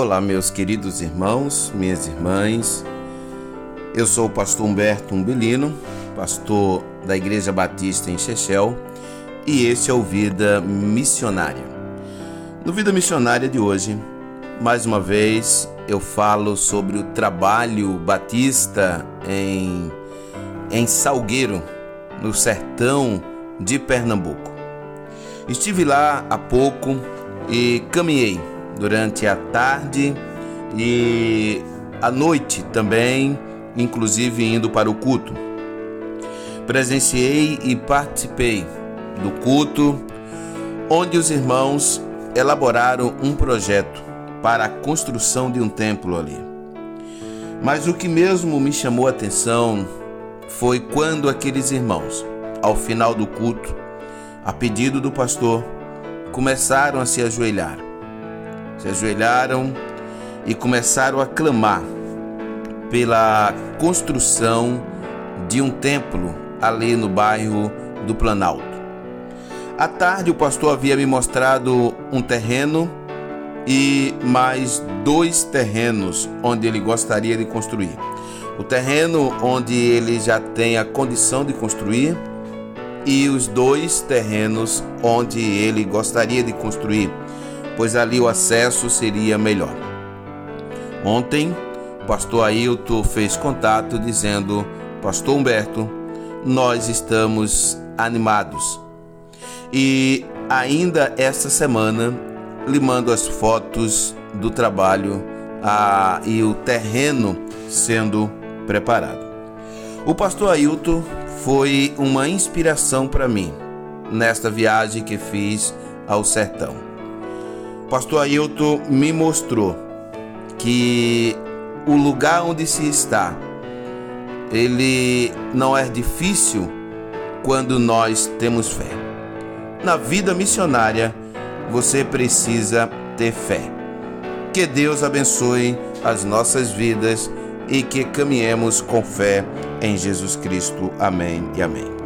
Olá, meus queridos irmãos, minhas irmãs. Eu sou o pastor Humberto Umbelino, pastor da Igreja Batista em Chechel, e este é o Vida Missionária. No Vida Missionária de hoje, mais uma vez eu falo sobre o trabalho batista em, em Salgueiro, no sertão de Pernambuco. Estive lá há pouco e caminhei durante a tarde e à noite também, inclusive indo para o culto. Presenciei e participei do culto onde os irmãos elaboraram um projeto para a construção de um templo ali. Mas o que mesmo me chamou a atenção foi quando aqueles irmãos, ao final do culto, a pedido do pastor, começaram a se ajoelhar se ajoelharam e começaram a clamar pela construção de um templo ali no bairro do Planalto. À tarde, o pastor havia me mostrado um terreno e mais dois terrenos onde ele gostaria de construir. O terreno onde ele já tem a condição de construir e os dois terrenos onde ele gostaria de construir pois ali o acesso seria melhor. Ontem, o pastor Ailton fez contato dizendo: Pastor Humberto, nós estamos animados. E ainda esta semana lhe mando as fotos do trabalho a, e o terreno sendo preparado. O pastor Ailton foi uma inspiração para mim nesta viagem que fiz ao sertão pastor Ailton me mostrou que o lugar onde se está, ele não é difícil quando nós temos fé. Na vida missionária, você precisa ter fé. Que Deus abençoe as nossas vidas e que caminhemos com fé em Jesus Cristo. Amém e amém.